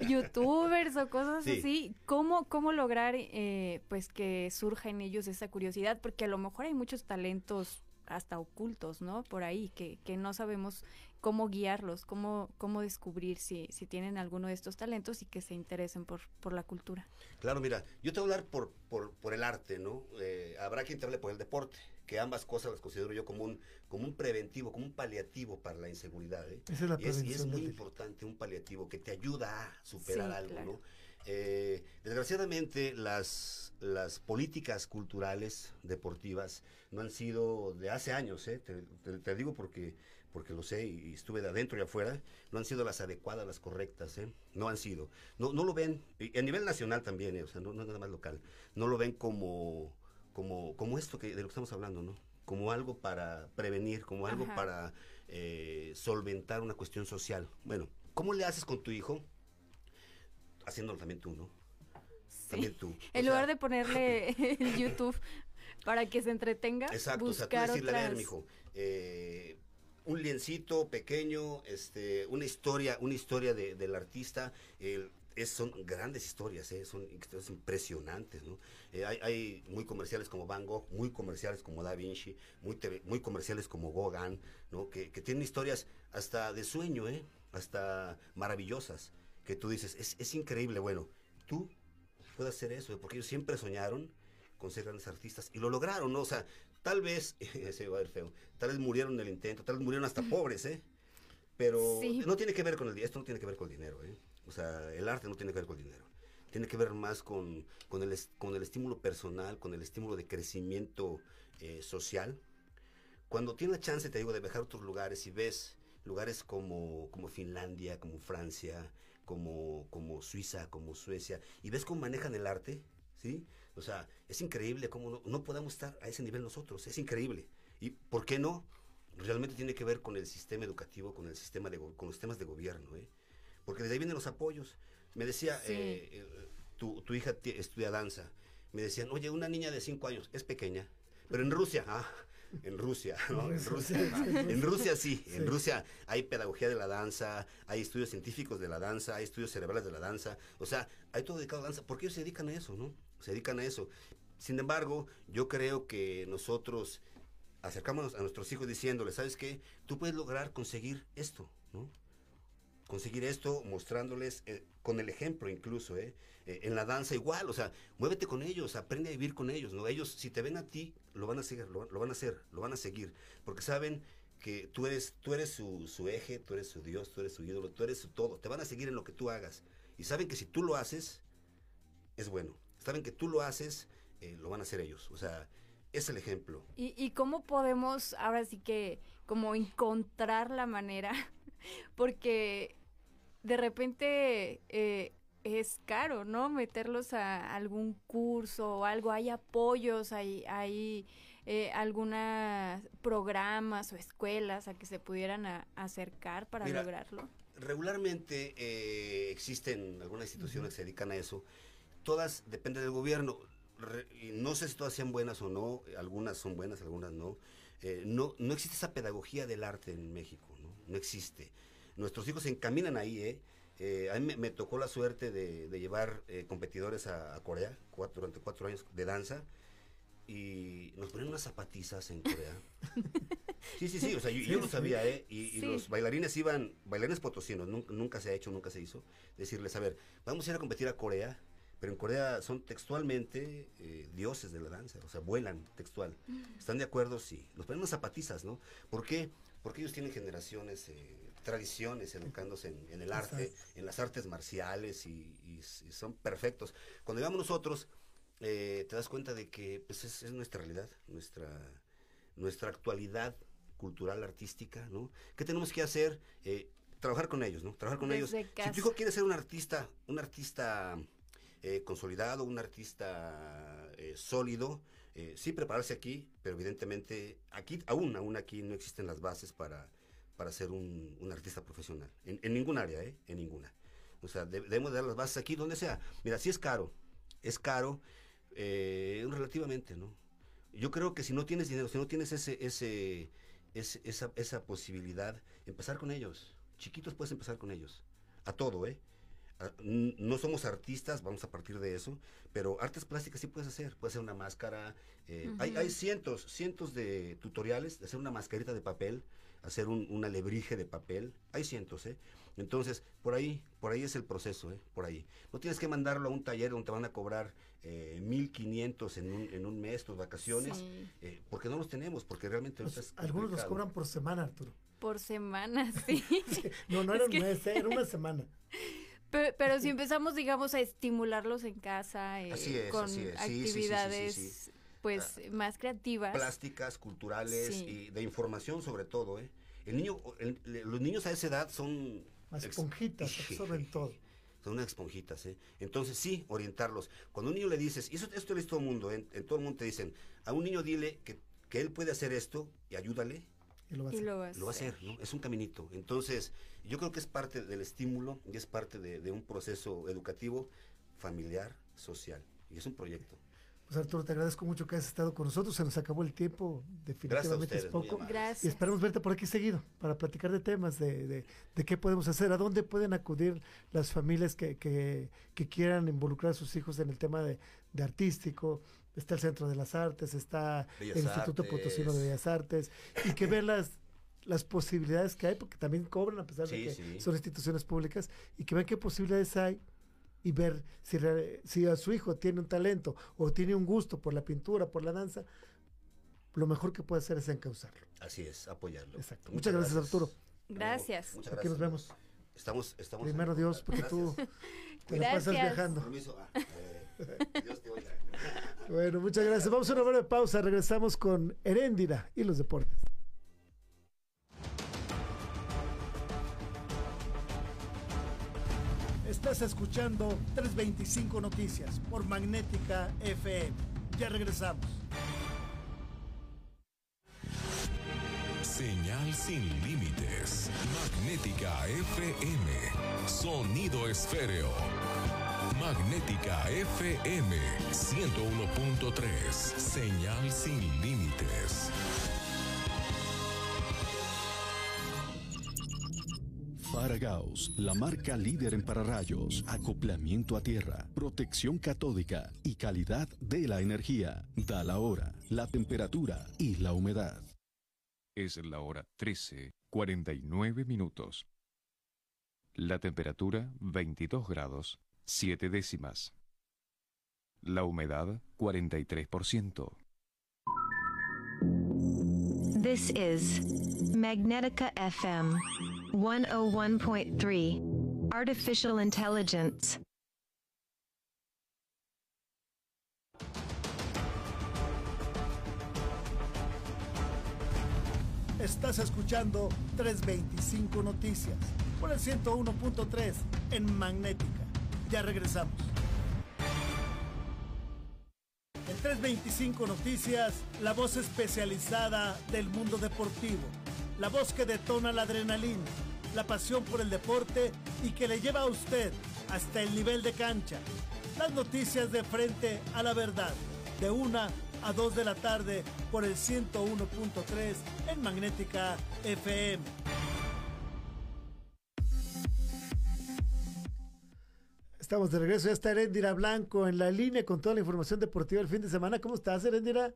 YouTubers o cosas así. ¿Cómo, cómo lograr eh, pues que surja en ellos esa curiosidad? Porque a lo mejor hay muchos talentos hasta ocultos, ¿no? Por ahí, que, que no sabemos cómo guiarlos, cómo, cómo descubrir si, si tienen alguno de estos talentos y que se interesen por, por la cultura. Claro, mira, yo te voy a hablar por, por, por el arte, ¿no? Eh, habrá quien te hable por el deporte que ambas cosas las considero yo como un, como un preventivo, como un paliativo para la inseguridad. ¿eh? y, es, muy importante un paliativo que te ayuda a superar algo, ¿no? Eh, desgraciadamente las, las políticas culturales, deportivas, no han sido de hace años, ¿eh? te, digo porque, porque lo sé y estuve de adentro y afuera, no han sido las adecuadas, las correctas, ¿eh? no han sido. No, no lo ven, y a nivel nacional también, ¿eh? o sea, no, no nada más local, no lo ven como como, como esto que, de lo que estamos hablando, ¿no? Como algo para prevenir, como algo para eh, solventar una cuestión social. Bueno, ¿cómo le haces con tu hijo? Haciéndolo también tú, ¿no? También tú. [LAUGHS] En lugar de ponerle [LAUGHS] el YouTube para que se entretenga. Exacto, o sea, tú decirle, a ver, mijo, eh, un liencito pequeño, este, una historia, una historia de, del artista, el, son grandes historias, ¿eh? son historias impresionantes, ¿no? Eh, hay, muy comerciales como Van Gogh, muy comerciales como Da Vinci, muy, muy comerciales como Gauguin, ¿no? Que, tienen historias hasta de sueño, ¿eh? Hasta maravillosas, que tú dices, es, es increíble, bueno, tú puedes hacer eso, porque ellos siempre soñaron con ser grandes artistas y lo lograron, ¿no? O sea, tal vez, [LAUGHS] se va a ver feo, tal vez murieron en el intento, tal vez murieron hasta [LAUGHS] pobres, ¿eh? Pero no tiene que ver con el esto no tiene que ver con el dinero, ¿eh? O sea, el arte no tiene que ver con el dinero. Tiene que ver más con, con, el, con el estímulo personal, con el estímulo de crecimiento eh, social. Cuando tienes la chance, te digo, de viajar a otros lugares y ves lugares como, como Finlandia, como Francia, como, como Suiza, como Suecia, y ves cómo manejan el arte, ¿sí? O sea, es increíble cómo no, podemos estar a ese nivel nosotros, es increíble. ¿Y por qué no? Realmente tiene que ver con el sistema educativo, con el sistema de, con los sistemas de gobierno, ¿eh? Porque desde ahí vienen los apoyos. Me decía, eh, eh, tu, hija estudia danza. Me decían, oye, una niña de 5 años, es pequeña, pero en Rusia, ah, en Rusia, [LAUGHS] ¿no? En Rusia, en Rusia sí, en Rusia hay pedagogía de la danza, hay estudios científicos de la danza, hay estudios cerebrales de la danza, o sea, hay todo dedicado a la danza, porque ellos se dedican a eso, ¿no? Se dedican a eso. Sin embargo, yo creo que nosotros acercamos a nuestros hijos diciéndoles, ¿sabes qué? Tú puedes lograr conseguir esto, ¿no? Conseguir esto mostrándoles eh, con el ejemplo incluso, ¿eh? ¿eh? En la danza igual, o sea, muévete con ellos, aprende a vivir con ellos, ¿no? Ellos, si te ven a ti, lo van a seguir, lo, van a hacer, lo van a seguir, porque saben que tú eres, tú eres su, su, eje, tú eres su Dios, tú eres su ídolo, tú eres su todo, te van a seguir en lo que tú hagas. Y saben que si tú lo haces, es bueno. Saben que tú lo haces, eh, lo van a hacer ellos. O sea, es el ejemplo. ¿Y, ¿Y cómo podemos ahora sí que como encontrar la manera [LAUGHS] porque de repente eh, es caro, ¿no? Meterlos a algún curso o algo, hay apoyos, hay, hay eh, algunos programas o escuelas a que se pudieran acercar para lograrlo. Regularmente eh, existen algunas instituciones que se dedican a eso, todas dependen del gobierno. no sé si todas sean buenas o no, algunas son buenas, algunas no. no, no existe esa pedagogía del arte en México no existe. Nuestros hijos se encaminan ahí, ¿eh? eh a mí me, tocó la suerte de, llevar eh, competidores a, Corea durante cuatro años de danza y nos ponían unas zapatizas en Corea. [LAUGHS] Sí, sí, sí, o sea, yo, lo sabía, ¿eh? Y, los bailarines iban, bailarines potosinos, nunca, se ha hecho, nunca se hizo, decirles, a ver, vamos a ir a competir a Corea, pero en Corea son textualmente eh, dioses de la danza, o sea, vuelan textual. ¿Están de acuerdo? Sí. Nos ponen unas zapatizas, ¿no? ¿Por qué? Porque ellos tienen generaciones, eh, tradiciones, educándose en, el arte, en las artes marciales y, son perfectos. Cuando llegamos nosotros, eh, te das cuenta de que pues, es, nuestra realidad, nuestra, nuestra actualidad cultural, artística, ¿no? ¿Qué tenemos que hacer? Eh, trabajar con ellos, ¿no? Trabajar con ellos. Si tu hijo quiere ser un artista, un artista eh, consolidado, un artista sólido, sí prepararse aquí, pero evidentemente aquí, aún, aún aquí no existen las bases para, para ser un, artista profesional. En, ningún área, ¿eh? En ninguna. O sea, debemos dar las bases aquí, donde sea. Mira, sí es caro. Es caro eh, relativamente, ¿no? Yo creo que si no tienes dinero, si no tienes ese, ese, esa, esa posibilidad, empezar con ellos. Chiquitos puedes empezar con ellos. A todo, ¿eh? No somos artistas, vamos a partir de eso, pero artes plásticas sí puedes hacer. Puedes hacer una máscara. Eh, hay, hay cientos, cientos de tutoriales de hacer una mascarita de papel hacer un, un, alebrije de papel. Hay cientos, ¿eh? Entonces, por ahí, por ahí es el proceso, ¿eh? Por ahí. No tienes que mandarlo a un taller donde te van a cobrar eh, 1.500 en un, en un mes, tus vacaciones, eh, porque no los tenemos, porque realmente... Pues, algunos los cobran por semana, Arturo. Por semana, [LAUGHS] sí. [LAUGHS] no, no era un mes, ¿eh? era una semana. [LAUGHS] Pero, si empezamos, digamos, a estimularlos en casa eh, con actividades pues ah, más creativas. Plásticas, culturales y de información sobre todo, ¿eh? El niño, los niños a esa edad son... Más esponjitas, absorben todo. Son unas esponjitas, ¿eh? Entonces sí, orientarlos. Cuando a un niño le dices, y eso, esto lo dice todo el mundo, ¿eh? en todo el mundo te dicen, a un niño dile que, que él puede hacer esto y ayúdale. Y lo va a hacer. Lo va a hacer, ¿no? Es un caminito. Entonces, yo creo que es parte del estímulo y es parte de, de un proceso educativo, familiar, social. Y es un proyecto. Pues Arturo, te agradezco mucho que hayas estado con nosotros. Se nos acabó el tiempo, definitivamente es poco. Gracias. Y esperamos verte por aquí seguido para platicar de temas, de, de, qué podemos hacer, a dónde pueden acudir las familias que, que, quieran involucrar a sus hijos en el tema de, artístico. Está el Centro de las Artes, está el Instituto Potosino de Bellas Artes, y que vean las, las posibilidades que hay, porque también cobran a pesar de que son instituciones públicas, y que vean qué posibilidades hay y ver si, si a su hijo tiene un talento o tiene un gusto por la pintura, por la danza, lo mejor que puede hacer es encauzarlo. Así es, apoyarlo. Exacto. Muchas, gracias, Arturo. Gracias. Muchas Aquí nos vemos. Estamos, estamos Primero Dios, porque tú te la pasas viajando. Ah, eh, Dios te oiga. Bueno, muchas gracias. Vamos a una breve pausa. Regresamos con Heréndira y los deportes. Estás escuchando 325 Noticias por Magnética FM. Ya regresamos. Señal sin límites. Magnética FM. Sonido esféreo. Magnética FM 101.3. Señal sin límites. Paragaus, la marca líder en pararrayos, acoplamiento a tierra, protección catódica y calidad de la energía. Da la hora, la temperatura y la humedad. Es la hora 13, 49 minutos. La temperatura 22 grados, 7 décimas. La humedad 43%. This is Magnetica FM 101.3 Artificial Intelligence. Estás escuchando 325 Noticias por el 101.3 en Magnética. Ya regresamos. En 325 Noticias, la voz especializada del mundo deportivo. La voz que detona la adrenalina, la pasión por el deporte y que le lleva a usted hasta el nivel de cancha. Las noticias de frente a la verdad, de una a 2 de la tarde por el 101.3 en Magnética FM. Estamos de regreso, ya está Erendira Blanco en la línea con toda la información deportiva del fin de semana. ¿Cómo estás, Erendira?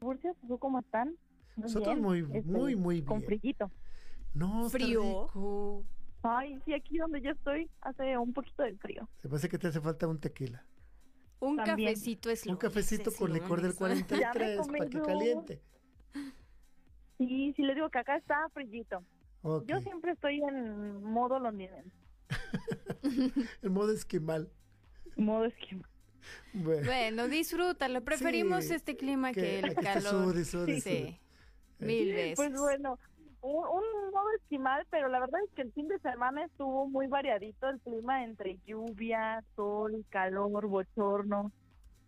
¿tú cómo están? Nosotros muy, muy, este, muy bien. Con frillito. No, frío. Ay, sí, aquí donde yo estoy hace un poquito de frío. Se parece que te hace falta un tequila. Un cafecito es lo Un cafecito con licor del 43 [LAUGHS] para que caliente. Sí, sí le digo que acá está frillito. Yo siempre estoy en modo londinense. [LAUGHS] en modo esquimal. Modo esquimal. Bueno, disfrútalo. Preferimos este clima que, el calor. sí, mil veces. Pues bueno, un, un, modo esquimal, pero la verdad es que el fin de semana estuvo muy variadito el clima entre lluvia, sol, calor, bochorno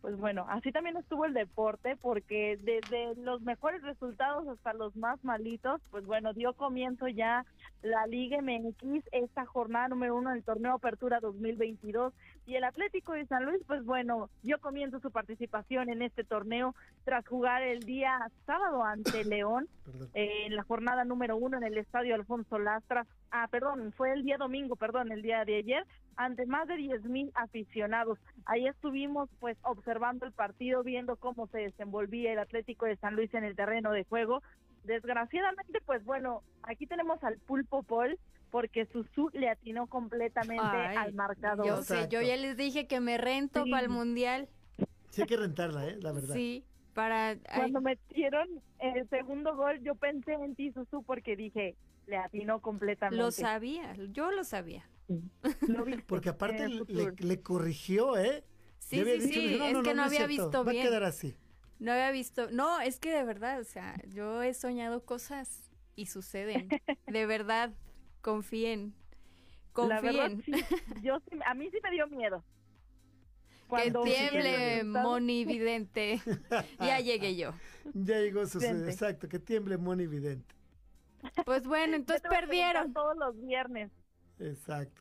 pues bueno, así también estuvo el deporte, porque desde los mejores resultados hasta los más malitos, pues bueno, dio comienzo ya la Liga MX, esta jornada número uno del torneo Apertura 2022, y el Atlético de San Luis, pues bueno, dio comienzo su participación en este torneo tras jugar el día sábado ante [COUGHS] León, eh, en la jornada número uno en el Estadio Alfonso Lastra, ah, perdón, fue el día domingo, perdón, el día de ayer, ante más de 10 mil aficionados. Ahí estuvimos pues observando el partido, viendo cómo se desenvolvía el Atlético de San Luis en el terreno de juego. Desgraciadamente, pues bueno, aquí tenemos al Pulpo Paul, porque Susu le atinó completamente al marcador. Yo sé, yo ya les dije que me rento para el Mundial. Sí hay que rentarla, ¿eh? La verdad. Sí, para... Cuando metieron el segundo gol, yo pensé en ti, Susu, porque dije, le atinó completamente. Lo sabía, yo lo sabía. [LAUGHS] Porque aparte le, corrigió, ¿eh? Sí, sí, sí, es que no, había visto bien. Va a quedar así. No había visto, no, es que de verdad, o sea, yo he soñado cosas y suceden. de verdad, [LAUGHS] confíen. Confíen. yo a mí sí me dio miedo. [LAUGHS] Cuando que tiemble monividente. [LAUGHS] ya llegué yo. Ya llegó su, exacto, que tiemble monividente. Pues bueno, [LAUGHS] entonces perdieron. Todos los viernes. Exacto.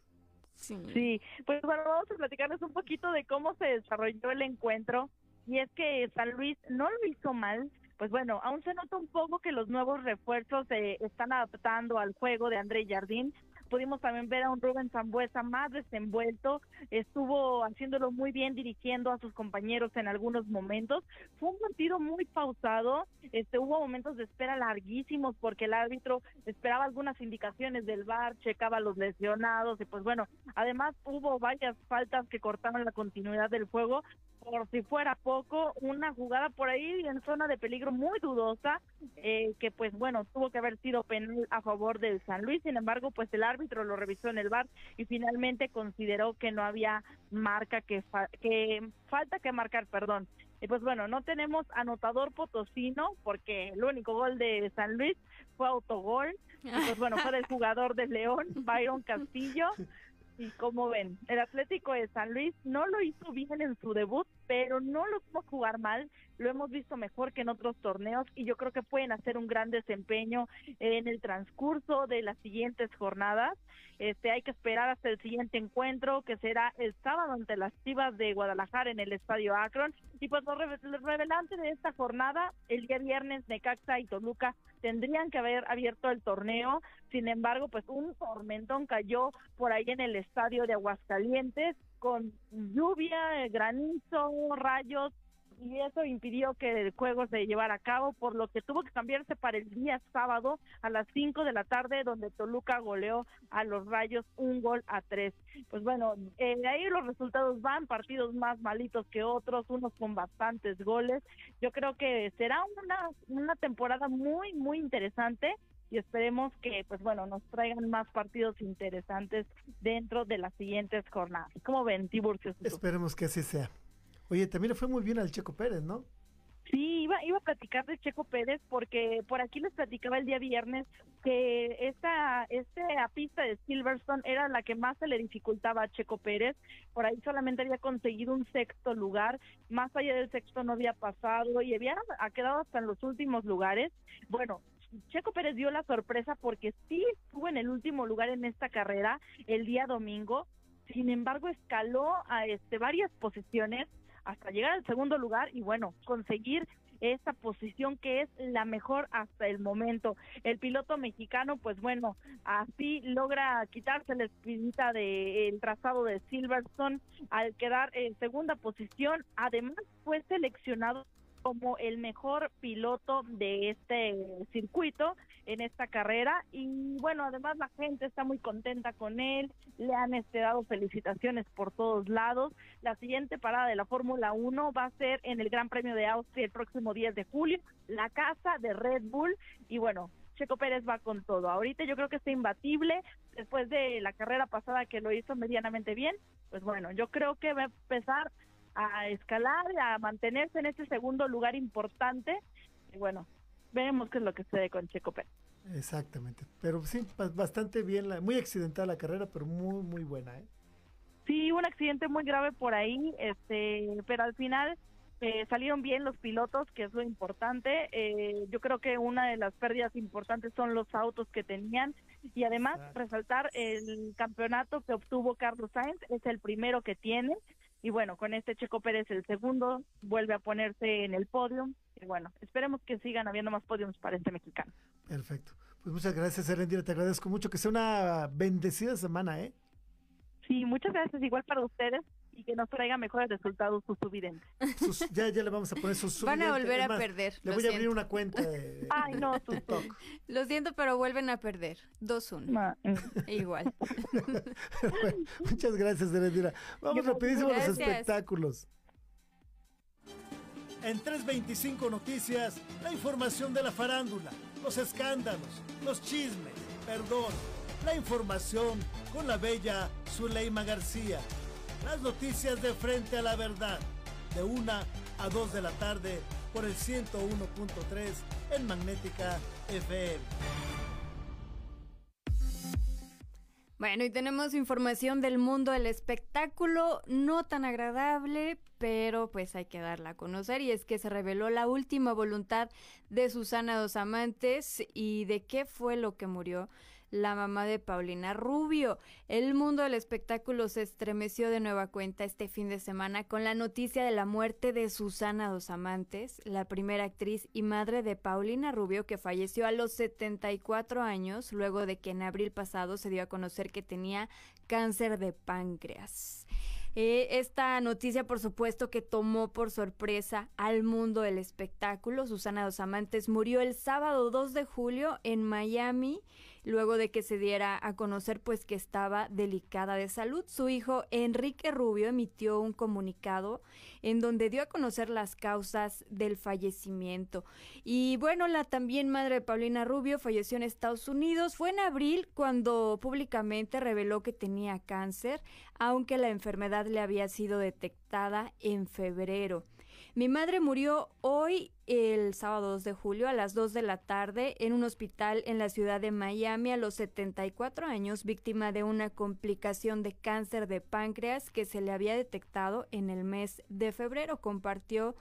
Sí. sí, pues bueno, vamos a platicarles un poquito de cómo se desarrolló el encuentro. Y es que San Luis no lo hizo mal, pues bueno, aún se nota un poco que los nuevos refuerzos se están adaptando al juego de André Jardín, pudimos también ver a un Rubén Zambuesa más desenvuelto, estuvo haciéndolo muy bien, dirigiendo a sus compañeros en algunos momentos. Fue un partido muy pausado, este hubo momentos de espera larguísimos porque el árbitro esperaba algunas indicaciones del VAR, checaba los lesionados y pues bueno, además hubo varias faltas que cortaron la continuidad del juego, por si fuera poco, una jugada por ahí en zona de peligro muy dudosa, eh, que pues bueno, tuvo que haber sido penal a favor del San Luis, sin embargo, pues el árbitro lo revisó en el bar y finalmente consideró que no había marca que, que falta que marcar, perdón. Y pues bueno, no tenemos anotador potosino porque el único gol de San Luis fue autogol. Y pues bueno, fue del [LAUGHS] jugador de León, Byron Castillo. Y como ven, el Atlético de San Luis no lo hizo bien en su debut, pero no lo pudo jugar mal, lo hemos visto mejor que en otros torneos y yo creo que pueden hacer un gran desempeño en el transcurso de las siguientes jornadas. Este, hay que esperar hasta el siguiente encuentro que será el sábado ante las Chivas de Guadalajara en el Estadio Akron. Y pues lo, revelante de esta jornada, el día viernes Necaxa y Toluca tendrían que haber abierto el torneo, sin embargo, pues un tormentón cayó por ahí en el estadio de Aguascalientes con lluvia, granizo, rayos, y eso impidió que el juego se llevara a cabo, por lo que tuvo que cambiarse para el día sábado a las 5 de la tarde, donde Toluca goleó a los Rayos un gol a tres. Pues bueno, eh, ahí los resultados van, partidos más malitos que otros, unos con bastantes goles. Yo creo que será una, una temporada muy, muy interesante y esperemos que, pues bueno, nos traigan más partidos interesantes dentro de las siguientes jornadas. ¿Cómo ven, Tiburcio? Esperemos que así sea. Oye, también le fue muy bien al Checo Pérez, ¿no? Sí, iba, iba a platicar de Checo Pérez porque por aquí les platicaba el día viernes que esta, esta pista de Silverstone era la que más se le dificultaba a Checo Pérez. Por ahí solamente había conseguido un sexto lugar, más allá del sexto no había pasado y había ha quedado hasta en los últimos lugares. Bueno, Checo Pérez dio la sorpresa porque sí estuvo en el último lugar en esta carrera el día domingo. Sin embargo, escaló a este varias posiciones hasta llegar al segundo lugar y bueno, conseguir esta posición que es la mejor hasta el momento. El piloto mexicano, pues bueno, así logra quitarse la espinita del trazado de Silverstone al quedar en segunda posición. Además, fue seleccionado como el mejor piloto de este circuito en esta carrera y bueno además la gente está muy contenta con él le han este, dado felicitaciones por todos lados la siguiente parada de la Fórmula 1 va a ser en el Gran Premio de Austria el próximo 10 de julio la casa de Red Bull y bueno Checo Pérez va con todo. Ahorita yo creo que está imbatible después de la carrera pasada que lo hizo medianamente bien. Pues bueno, yo creo que va a empezar a escalar, a mantenerse en este segundo lugar importante. Y bueno, veremos qué es lo que sucede con Checo Pérez. Exactamente, pero sí, bastante bien, la, muy accidentada la carrera, pero muy, muy buena. ¿eh? Sí, un accidente muy grave por ahí, este, pero al final eh, salieron bien los pilotos, que es lo importante. Eh, yo creo que una de las pérdidas importantes son los autos que tenían y además resaltar el campeonato que obtuvo Carlos Sainz, es el primero que tiene. Y bueno, con este Checo Pérez el segundo, vuelve a ponerse en el podio. Y bueno, esperemos que sigan habiendo más podios para este mexicano. Perfecto. Pues muchas gracias, Erendira. Te agradezco mucho. Que sea una bendecida semana, ¿eh? Sí, muchas gracias. Igual para ustedes y que nos traiga mejores resultados sus subidentes. ya, ya le vamos a poner sus subidentes. [LAUGHS] Van a volver a perder. Le voy a abrir una cuenta de, [LAUGHS] Ay, no, TikTok. [LAUGHS] Lo siento, pero vuelven a perder. 2-1. Igual. muchas gracias, Erendira. Vamos rapidísimo a los espectáculos. En 325 Noticias, la información de la farándula, los escándalos, los chismes, perdón, la información con la bella Zuleima García. Las noticias de frente a la verdad, de 1 a 2 de la tarde por el 101.3 en Magnética FM. Bueno, y tenemos información del mundo del espectáculo, no tan agradable, pero pues hay que darla a conocer y es que se reveló la última voluntad de Susana Dos Amantes y de qué fue lo que murió la mamá de Paulina Rubio. El mundo del espectáculo se estremeció de nueva cuenta este fin de semana con la noticia de la muerte de Susana Dos Amantes, la primera actriz y madre de Paulina Rubio que falleció a los 74 años luego de que en abril pasado se dio a conocer que tenía cáncer de páncreas. Eh, esta noticia, por supuesto, que tomó por sorpresa al mundo del espectáculo. Susana Dos Amantes murió el sábado 2 de julio en Miami luego de que se diera a conocer pues que estaba delicada de salud. Su hijo Enrique Rubio emitió un comunicado en donde dio a conocer las causas del fallecimiento. Y bueno, la también madre de Paulina Rubio falleció en Estados Unidos. Fue en abril cuando públicamente reveló que tenía cáncer, aunque la enfermedad le había sido detectada en febrero. Mi madre murió hoy, el sábado 2 de julio, a las 2 de la tarde, en un hospital en la ciudad de Miami a los 74 años, víctima de una complicación de cáncer de páncreas que se le había detectado en el mes de febrero. Compartió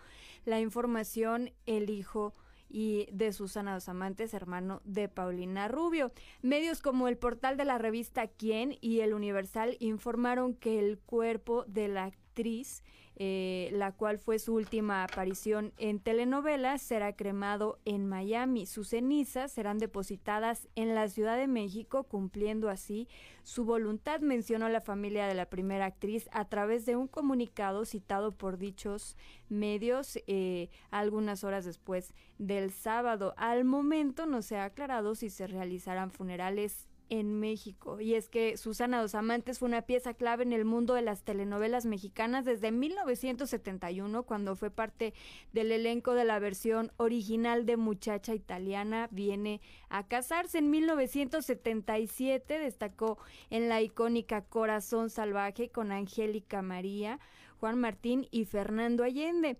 la información el hijo y de Susana Dos Amantes, hermano de Paulina Rubio. Medios como el portal de la revista Quién y el Universal informaron que el cuerpo de la actriz eh, la cual fue su última aparición en telenovelas, será cremado en Miami. Sus cenizas serán depositadas en la Ciudad de México, cumpliendo así su voluntad, mencionó la familia de la primera actriz a través de un comunicado citado por dichos medios eh, algunas horas después del sábado. Al momento no se ha aclarado si se realizarán funerales en México. Y es que Susana Dos Amantes fue una pieza clave en el mundo de las telenovelas mexicanas desde 1971, cuando fue parte del elenco de la versión original de Muchacha Italiana Viene a casarse. En 1977 destacó en la icónica Corazón Salvaje con Angélica María, Juan Martín y Fernando Allende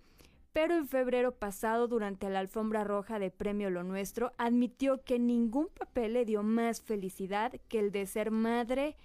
pero en febrero pasado, durante la alfombra roja de Premio Lo Nuestro, admitió que ningún papel le dio más felicidad que el de ser madre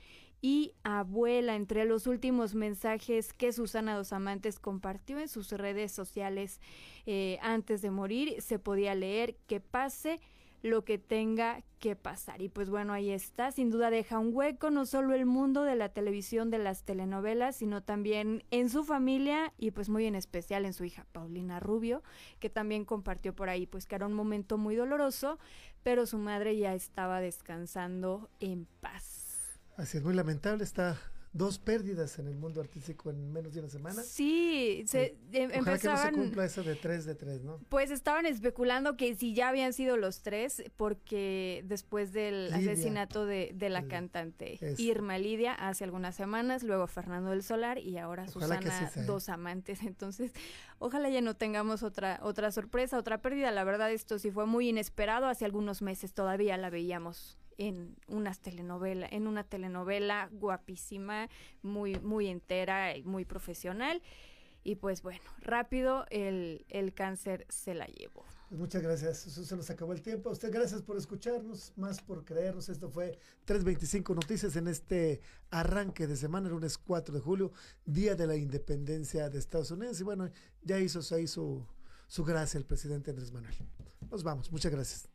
y abuela. Entre los últimos mensajes que Susana Dos Amantes compartió en sus redes sociales eh, antes de morir, se podía leer que pase lo que tenga que pasar. Y pues bueno, ahí está. Sin duda deja un hueco no solo el mundo de la televisión, de las telenovelas, sino también en su familia y pues muy en especial en su hija Paulina Rubio, que también compartió por ahí pues que era un momento muy doloroso, pero su madre ya estaba descansando en paz. Así es, muy lamentable, está dos pérdidas en el mundo artístico en menos de una semana. Sí, se empezaban, que no se cumpla eso de tres de tres, ¿no? Pues estaban especulando que si ya habían sido los tres, porque después del asesinato de, la cantante Irma Lidia hace algunas semanas, luego Fernando del Solar y ahora Susana, ¿eh? dos amantes. [LAUGHS] Entonces, ojalá ya no tengamos otra, otra sorpresa, otra pérdida. La verdad, esto sí fue muy inesperado. Hace algunos meses todavía la veíamos en unas telenovela, en una telenovela guapísima, muy, muy entera y muy profesional. Y pues bueno, rápido el, el cáncer se la llevó. Pues muchas gracias. Eso se nos acabó el tiempo. A usted gracias por escucharnos, más por creernos. Esto fue 325 Noticias en este arranque de semana, el lunes 4 de julio, Día de la Independencia de Estados Unidos. Y bueno, ya hizo, se hizo su gracia el presidente Andrés Manuel. Nos vamos. Muchas gracias.